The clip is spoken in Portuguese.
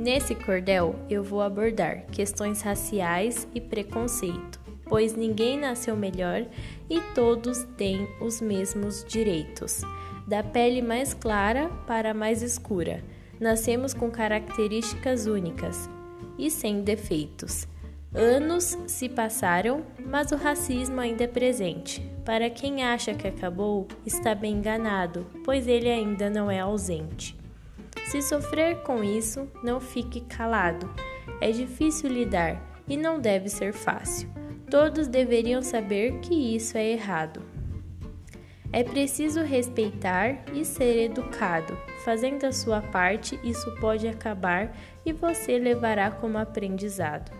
Nesse cordel, eu vou abordar questões raciais e preconceito, pois ninguém nasceu melhor e todos têm os mesmos direitos. Da pele mais clara para a mais escura, nascemos com características únicas e sem defeitos. Anos se passaram, mas o racismo ainda é presente. Para quem acha que acabou, está bem enganado, pois ele ainda não é ausente. Se sofrer com isso, não fique calado. É difícil lidar e não deve ser fácil. Todos deveriam saber que isso é errado. É preciso respeitar e ser educado. Fazendo a sua parte, isso pode acabar e você levará como aprendizado.